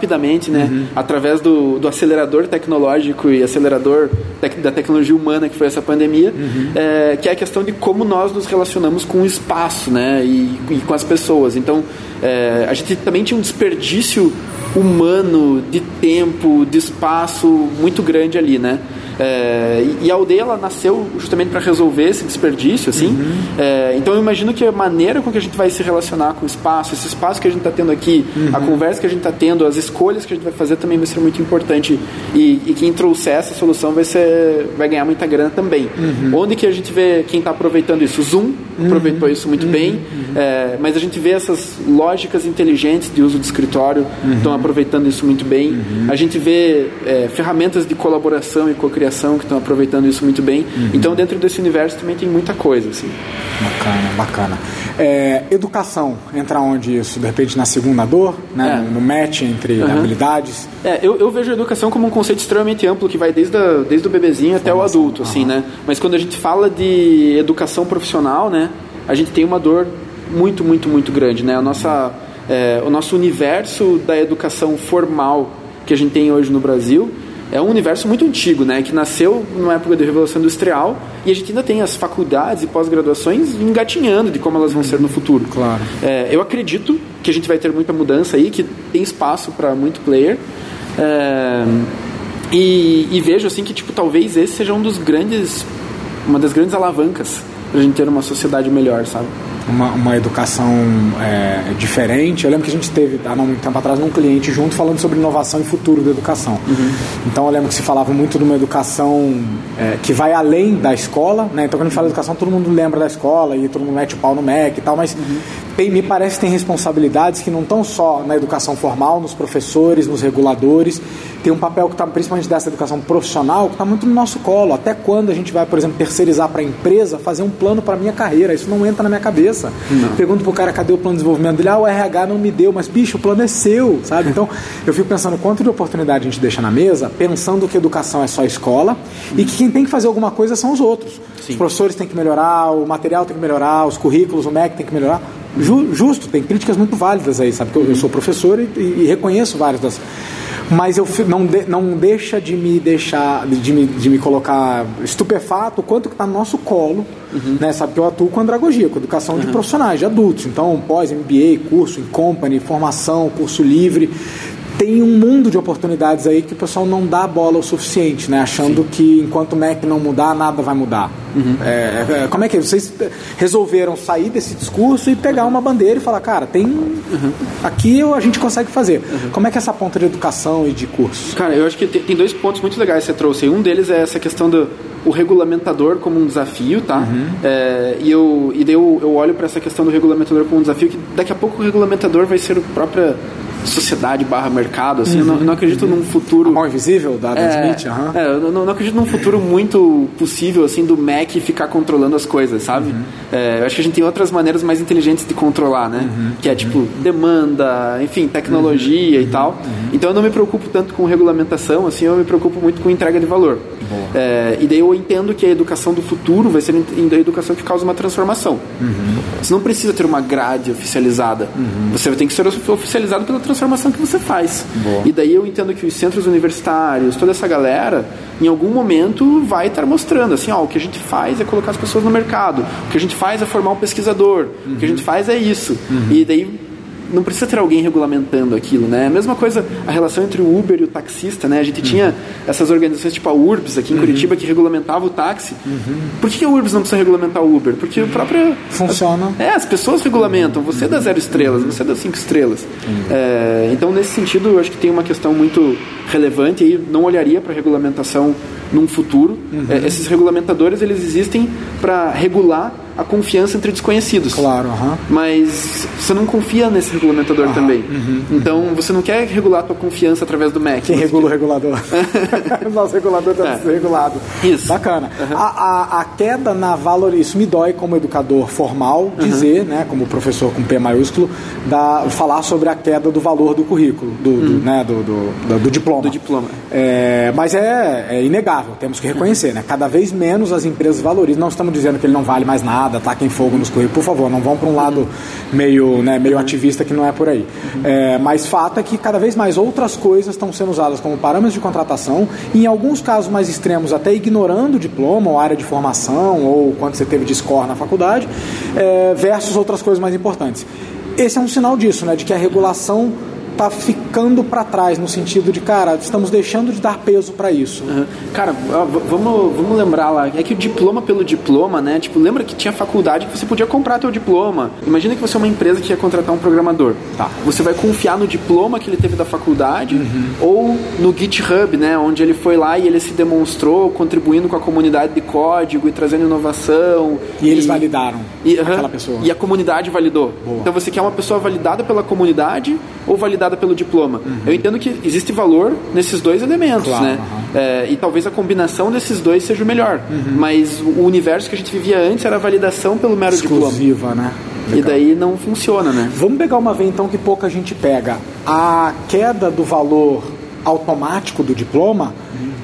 né? Uhum. Através do, do acelerador tecnológico e acelerador tec, da tecnologia humana que foi essa pandemia, uhum. é, que é a questão de como nós nos relacionamos com o espaço, né? E, e com as pessoas. Então, é, a gente também tinha um desperdício humano de tempo, de espaço muito grande ali, né? É, e a aldeia ela nasceu justamente para resolver esse desperdício, assim. Uhum. É, então eu imagino que a maneira com que a gente vai se relacionar com o espaço, esse espaço que a gente está tendo aqui, uhum. a conversa que a gente está tendo, as escolhas que a gente vai fazer também vai ser muito importante. E, e quem trouxer essa solução vai ser, vai ganhar muita grana também. Uhum. Onde que a gente vê quem está aproveitando isso? Zoom aproveitou uhum. isso muito bem, uhum. é, mas a gente vê essas lógicas inteligentes de uso de escritório estão aproveitando isso muito bem. A gente vê é, ferramentas de colaboração e cocriação que estão aproveitando isso muito bem. Uhum. Então, dentro desse universo também tem muita coisa. Assim. Bacana, bacana. É, educação, entra onde isso? De repente na segunda dor, né? É. no match entre uhum. habilidades? É, eu, eu, vejo a educação como um conceito extremamente amplo que vai desde, a, desde o bebezinho até o adulto, uhum. assim, né? Mas quando a gente fala de educação profissional, né? A gente tem uma dor muito, muito, muito grande, né? A nossa É, o nosso universo da educação formal que a gente tem hoje no Brasil é um universo muito antigo, né? Que nasceu numa época da Revolução Industrial e a gente ainda tem as faculdades e pós-graduações engatinhando de como elas vão ser no futuro. Claro. É, eu acredito que a gente vai ter muita mudança aí, que tem espaço para muito player. É, e, e, vejo assim que tipo talvez esse seja um dos grandes, uma das grandes alavancas para a gente ter uma sociedade melhor, sabe? Uma, uma educação é, diferente. Eu lembro que a gente teve, há muito tempo atrás, um cliente junto falando sobre inovação e futuro da educação. Uhum. Então eu lembro que se falava muito de uma educação é, que vai além da escola, né? Então quando a gente fala educação, todo mundo lembra da escola e todo mundo mete o pau no MEC e tal, mas uhum. tem, me parece que tem responsabilidades que não estão só na educação formal, nos professores, nos reguladores, tem um papel que está, principalmente dessa educação profissional, que está muito no nosso colo. Até quando a gente vai, por exemplo, terceirizar para a empresa fazer um plano para a minha carreira? Isso não entra na minha cabeça. Não. Pergunto pro cara, cadê o plano de desenvolvimento dele? Ah, o RH não me deu, mas bicho, o plano é seu, sabe? Então, eu fico pensando quanto de oportunidade a gente deixa na mesa, pensando que educação é só escola e que quem tem que fazer alguma coisa são os outros. Sim. Os professores têm que melhorar, o material tem que melhorar, os currículos, o MEC tem que melhorar. Ju, justo, tem críticas muito válidas aí, sabe? Porque eu, eu sou professor e, e, e reconheço várias das mas eu não, de, não deixa de me deixar, de me, de me colocar estupefato o quanto que está no nosso colo, uhum. né? Sabe que eu atuo com andragogia, com educação uhum. de profissionais, de adultos. Então, pós-MBA, curso em company, formação, curso livre tem um mundo de oportunidades aí que o pessoal não dá bola o suficiente, né? Achando Sim. que enquanto o Mac não mudar, nada vai mudar. Uhum. É, é, como é que é? Vocês resolveram sair desse discurso e pegar uma bandeira e falar, cara, tem. Uhum. Aqui a gente consegue fazer. Uhum. Como é que é essa ponta de educação e de curso? Cara, eu acho que tem, tem dois pontos muito legais que você trouxe. Um deles é essa questão do o regulamentador como um desafio, tá? Uhum. É, e eu e daí eu, eu olho para essa questão do regulamentador como um desafio que daqui a pouco o regulamentador vai ser o próprio sociedade barra mercado, assim, uhum. eu, não, eu, não, acredito num futuro... A mão invisível da Adam é, Smith, uhum. é, eu não, não, acredito num futuro muito possível, assim, do Mac ficar controlando as coisas, sabe? Uhum. É, eu acho que a gente tem outras maneiras mais inteligentes de controlar, né? Uhum. Que é, tipo, demanda, enfim, tecnologia e uhum. tal. Uhum. Então eu não me preocupo tanto com regulamentação, assim, eu me preocupo muito com entrega de valor. É, e daí eu entendo que a educação do futuro vai ser a educação que causa uma transformação. Você não precisa ter uma grade oficializada. Você tem que ser oficializado pela transformação que você faz. Boa. E daí eu entendo que os centros universitários, toda essa galera, em algum momento vai estar mostrando assim, ó, o que a gente faz é colocar as pessoas no mercado, o que a gente faz é formar um pesquisador, uhum. o que a gente faz é isso. Uhum. E daí não precisa ter alguém regulamentando aquilo, né? A mesma coisa a relação entre o Uber e o taxista, né? A gente uhum. tinha essas organizações tipo a URBS aqui em uhum. Curitiba que regulamentava o táxi. Uhum. Por que a URBS não precisa regulamentar o Uber? Porque o próprio funciona. As, é, as pessoas regulamentam. Você é dá zero estrelas, você é dá cinco estrelas. É, então nesse sentido, eu acho que tem uma questão muito relevante e não olharia para regulamentação num futuro. Uhum. É, esses regulamentadores eles existem para regular a confiança entre desconhecidos. Claro, uhum. mas você não confia nesse regulamentador uhum. também. Uhum. Então você não quer regular a tua confiança através do MEC. Quem regula o regulador? o nosso regulador deve é. ser regulado. Isso. Bacana. A, a, a, queda na valor, isso me dói como educador formal dizer, né, como professor com P maiúsculo, da, falar sobre a queda do valor do currículo, do, do uhum. né, do, do, do, diploma. Do diploma. É, mas é, é, inegável, temos que reconhecer, né? Cada vez menos as empresas valorizam. Não estamos dizendo que ele não vale mais nada nada, taquem fogo nos currículos, por favor, não vão para um lado meio, né, meio ativista que não é por aí. É, mas fato é que cada vez mais outras coisas estão sendo usadas como parâmetros de contratação, e em alguns casos mais extremos, até ignorando o diploma ou área de formação, ou quanto você teve de score na faculdade, é, versus outras coisas mais importantes. Esse é um sinal disso, né, de que a regulação está ficando para trás no sentido de, cara, estamos deixando de dar peso para isso. Uhum. Cara, vamos, vamos lembrar lá, é que o diploma pelo diploma, né? Tipo, lembra que tinha faculdade que você podia comprar teu diploma. Imagina que você é uma empresa que ia contratar um programador. Tá. Você vai confiar no diploma que ele teve da faculdade uhum. ou no GitHub, né? Onde ele foi lá e ele se demonstrou contribuindo com a comunidade de código e trazendo inovação. E, e eles validaram e, aquela pessoa. E a comunidade validou. Boa. Então você quer uma pessoa validada pela comunidade ou validada pelo diploma. Uhum. Eu entendo que existe valor nesses dois elementos, claro, né? Uhum. É, e talvez a combinação desses dois seja o melhor. Uhum. Mas o universo que a gente vivia antes era a validação pelo mero Exclusiva, diploma. né? Legal. E daí não funciona, né? Vamos pegar uma vez então que pouca gente pega. A queda do valor automático do diploma,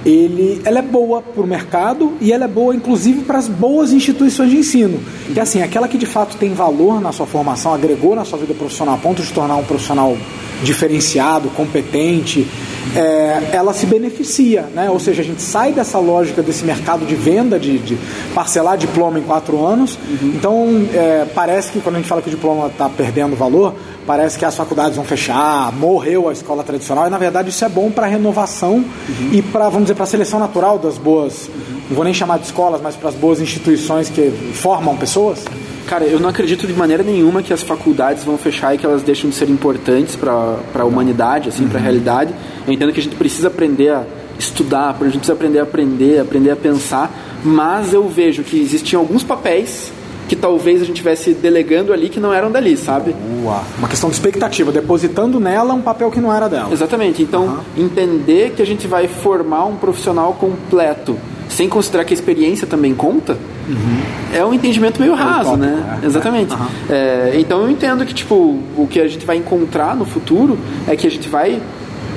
ele, ela é boa para o mercado e ela é boa, inclusive, para as boas instituições de ensino. Que assim, aquela que de fato tem valor na sua formação, agregou na sua vida profissional a ponto de tornar um profissional diferenciado, competente, é, ela se beneficia, né? Ou seja, a gente sai dessa lógica desse mercado de venda, de, de parcelar diploma em quatro anos. Uhum. Então, é, parece que quando a gente fala que o diploma está perdendo valor, parece que as faculdades vão fechar, morreu a escola tradicional, e na verdade isso é bom para a renovação uhum. e para, vamos dizer, para a seleção natural das boas, uhum. não vou nem chamar de escolas, mas para as boas instituições que formam pessoas? Cara, eu não acredito de maneira nenhuma que as faculdades vão fechar e que elas deixam de ser importantes para a humanidade, assim, uhum. para a realidade. Eu entendo que a gente precisa aprender a estudar, a gente precisa aprender a aprender, aprender a pensar, mas eu vejo que existiam alguns papéis que talvez a gente estivesse delegando ali que não eram dali, sabe? Boa. Uma questão de expectativa, depositando nela um papel que não era dela. Exatamente. Então, uhum. entender que a gente vai formar um profissional completo, sem considerar que a experiência também conta, uhum. é um entendimento meio é raso, tópico, né? É. Exatamente. Uhum. É, então, eu entendo que, tipo, o que a gente vai encontrar no futuro é que a gente vai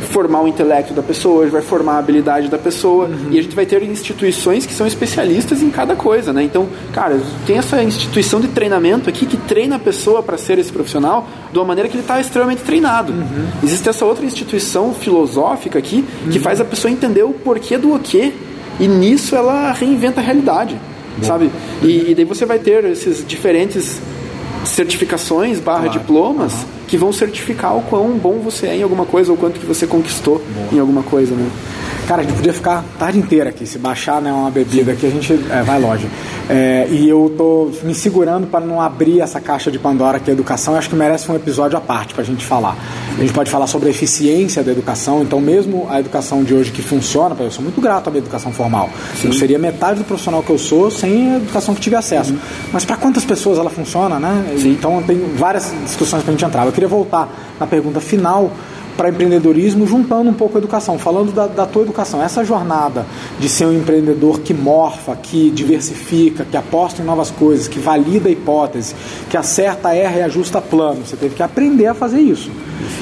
formar o intelecto da pessoa, a gente vai formar a habilidade da pessoa uhum. e a gente vai ter instituições que são especialistas em cada coisa, né? Então, cara, tem essa instituição de treinamento aqui que treina a pessoa para ser esse profissional de uma maneira que ele está extremamente treinado. Uhum. Existe essa outra instituição filosófica aqui que uhum. faz a pessoa entender o porquê do o quê e nisso ela reinventa a realidade, Bom. sabe? E, e daí você vai ter esses diferentes certificações barra claro. diplomas uhum. Que vão certificar o quão bom você é em alguma coisa ou quanto que você conquistou em alguma coisa, né? Cara, a gente podia ficar a tarde inteira aqui. Se baixar né, uma bebida aqui, a gente é, vai longe. É, e eu tô me segurando para não abrir essa caixa de Pandora que é a educação. Eu acho que merece um episódio à parte para a gente falar. A gente pode falar sobre a eficiência da educação. Então, mesmo a educação de hoje que funciona, eu sou muito grato à minha educação formal. Sim. Eu seria metade do profissional que eu sou sem a educação que tive acesso. Uhum. Mas para quantas pessoas ela funciona, né? Sim. Então, tem várias discussões para a gente entrar. Queria voltar na pergunta final para empreendedorismo, juntando um pouco a educação, falando da, da tua educação. Essa jornada de ser um empreendedor que morfa, que diversifica, que aposta em novas coisas, que valida a hipótese, que acerta, erra e ajusta plano. Você teve que aprender a fazer isso.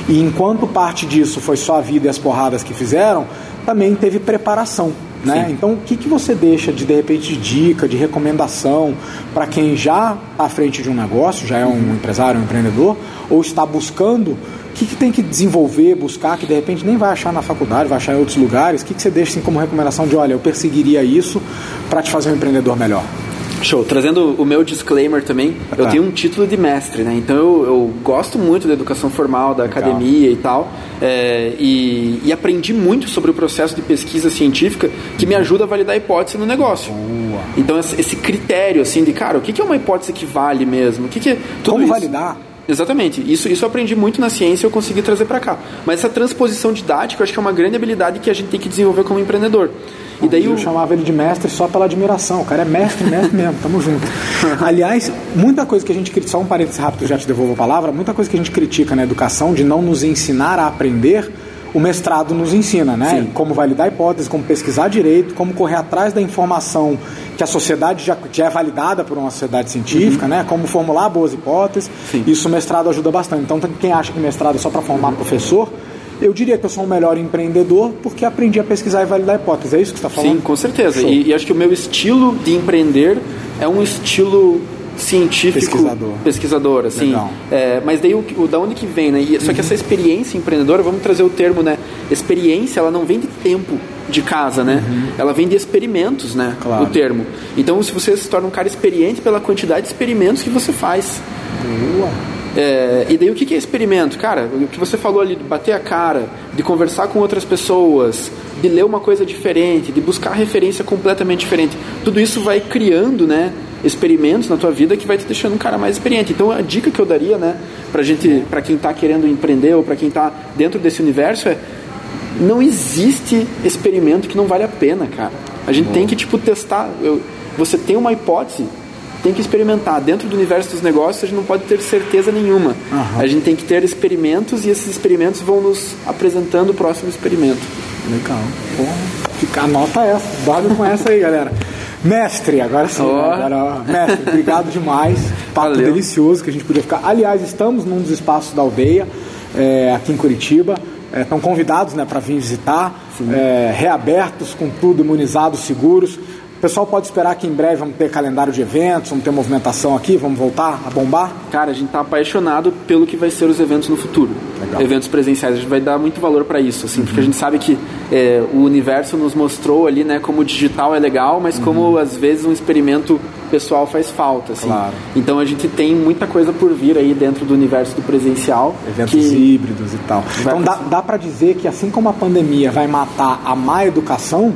E enquanto parte disso foi só a vida e as porradas que fizeram, também teve preparação. Né? Então, o que, que você deixa de, de repente, de dica, de recomendação para quem já está à frente de um negócio, já é um empresário, um empreendedor, ou está buscando que, que tem que desenvolver, buscar, que de repente nem vai achar na faculdade, vai achar em outros lugares? O que, que você deixa assim, como recomendação de, olha, eu perseguiria isso para te fazer um empreendedor melhor? Show. Trazendo o meu disclaimer também, ah, tá. eu tenho um título de mestre, né? Então eu, eu gosto muito da educação formal, da Legal. academia e tal. É, e, e, aprendi muito sobre o processo de pesquisa científica que me ajuda a validar a hipótese no negócio. Boa. Então esse critério assim de, cara, o que é uma hipótese que vale mesmo? O que, que é Como isso? validar? Exatamente. Isso, isso eu aprendi muito na ciência e eu consegui trazer para cá. Mas essa transposição didática eu acho que é uma grande habilidade que a gente tem que desenvolver como empreendedor. E daí eu o... chamava ele de mestre só pela admiração. O cara é mestre, mestre mesmo, tamo junto. Aliás, muita coisa que a gente critica, só um parênteses rápido, já te devolvo a palavra, muita coisa que a gente critica na educação de não nos ensinar a aprender o mestrado nos ensina, né? Sim. Como validar hipóteses, como pesquisar direito, como correr atrás da informação que a sociedade já, já é validada por uma sociedade científica, uhum. né? Como formular boas hipóteses. Sim. Isso o mestrado ajuda bastante. Então, quem acha que mestrado é só para formar professor, eu diria que eu sou um melhor empreendedor porque aprendi a pesquisar e validar hipóteses. É isso que você está falando? Sim, com certeza. E, e, acho que o meu estilo de empreender é um estilo científico pesquisador, pesquisador assim é, mas daí o, o, da onde que vem né e, só que essa experiência empreendedora vamos trazer o termo né experiência ela não vem de tempo de casa né uhum. ela vem de experimentos né claro. o termo então se você se torna um cara experiente pela quantidade de experimentos que você faz Boa. É, e daí o que é experimento? Cara, o que você falou ali, de bater a cara, de conversar com outras pessoas, de ler uma coisa diferente, de buscar referência completamente diferente. Tudo isso vai criando, né, experimentos na tua vida que vai te deixando um cara mais experiente. Então a dica que eu daria, né, pra gente, para quem está querendo empreender ou para quem está dentro desse universo é não existe experimento que não vale a pena, cara. A gente Bom. tem que tipo testar. Eu, você tem uma hipótese, tem que experimentar. Dentro do universo dos negócios, a gente não pode ter certeza nenhuma. Uhum. A gente tem que ter experimentos e esses experimentos vão nos apresentando o próximo experimento. Legal. Porra. Anota essa. Dorme com essa aí, galera. Mestre, agora sim. Oh. Agora, mestre, obrigado demais. Papo delicioso que a gente podia ficar. Aliás, estamos num dos espaços da aldeia, é, aqui em Curitiba. estão convidados né, para vir visitar, é, reabertos, com tudo, imunizados, seguros. O pessoal pode esperar que em breve vamos ter calendário de eventos, vamos ter movimentação aqui, vamos voltar a bombar? Cara, a gente tá apaixonado pelo que vai ser os eventos no futuro. Legal. Eventos presenciais, a gente vai dar muito valor para isso, assim, porque a gente sabe que é, o universo nos mostrou ali, né, como o digital é legal, mas como às vezes um experimento pessoal faz falta, assim. Claro. Então a gente tem muita coisa por vir aí dentro do universo do presencial. Eventos híbridos e tal. Então dá, dá para dizer que assim como a pandemia vai matar a má educação,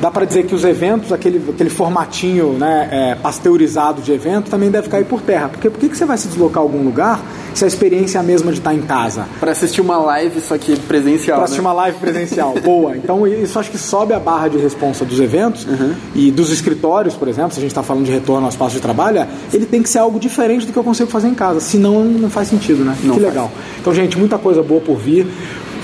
dá para dizer que os eventos, aquele, aquele formatinho né, é, pasteurizado de evento, também deve cair por terra. Porque por que, que você vai se deslocar a algum lugar se a experiência é a mesma de estar em casa? Para assistir uma live, só que presencial. Para né? assistir uma live presencial. Boa. Então isso acho que sobe a barra de responsa dos eventos Uhum. e dos escritórios, por exemplo, se a gente está falando de retorno ao espaço de trabalho, ele tem que ser algo diferente do que eu consigo fazer em casa. Senão não faz sentido, né? Não que faz. legal. Então, gente, muita coisa boa por vir.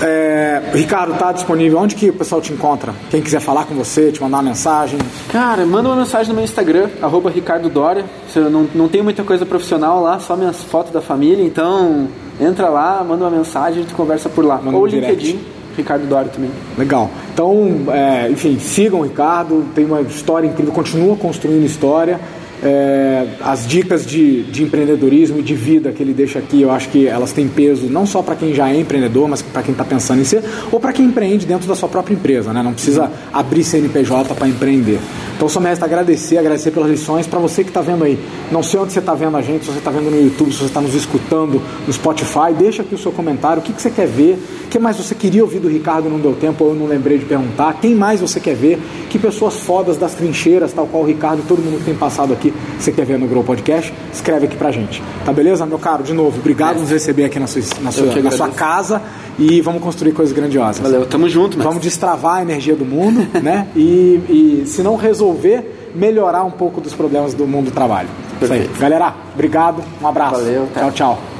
É, Ricardo, tá disponível? Onde que o pessoal te encontra? Quem quiser falar com você, te mandar uma mensagem. Cara, manda uma mensagem no meu Instagram, arroba Ricardo Dória. Eu não, não tenho muita coisa profissional lá, só minhas fotos da família, então entra lá, manda uma mensagem, a gente conversa por lá. Manda Ou um direct. LinkedIn, Ricardo Dória também. Legal. Então, é, enfim, sigam o Ricardo, tem uma história incrível, continua construindo história. É, as dicas de, de empreendedorismo e de vida que ele deixa aqui, eu acho que elas têm peso não só para quem já é empreendedor, mas para quem está pensando em ser, ou para quem empreende dentro da sua própria empresa, né? não precisa abrir CNPJ para empreender. Então, só me resta agradecer, agradecer pelas lições. Para você que está vendo aí, não sei onde você está vendo a gente, se você está vendo no YouTube, se você está nos escutando no Spotify, deixa aqui o seu comentário, o que, que você quer ver, o que mais você queria ouvir do Ricardo não deu tempo, ou eu não lembrei de perguntar, quem mais você quer ver, que pessoas fodas das trincheiras, tal qual o Ricardo e todo mundo que tem passado aqui, você quer ver no Grow Podcast, escreve aqui pra gente. Tá beleza, meu caro? De novo, obrigado por nos receber aqui na sua, na sua, que na sua casa e vamos construir coisas grandiosas. Valeu, tamo junto, mas Vamos destravar a energia do mundo, né? E, e se não resolver, melhorar um pouco dos problemas do mundo do trabalho. Isso aí. Perfeito. Galera, obrigado, um abraço. Valeu, tchau, tchau.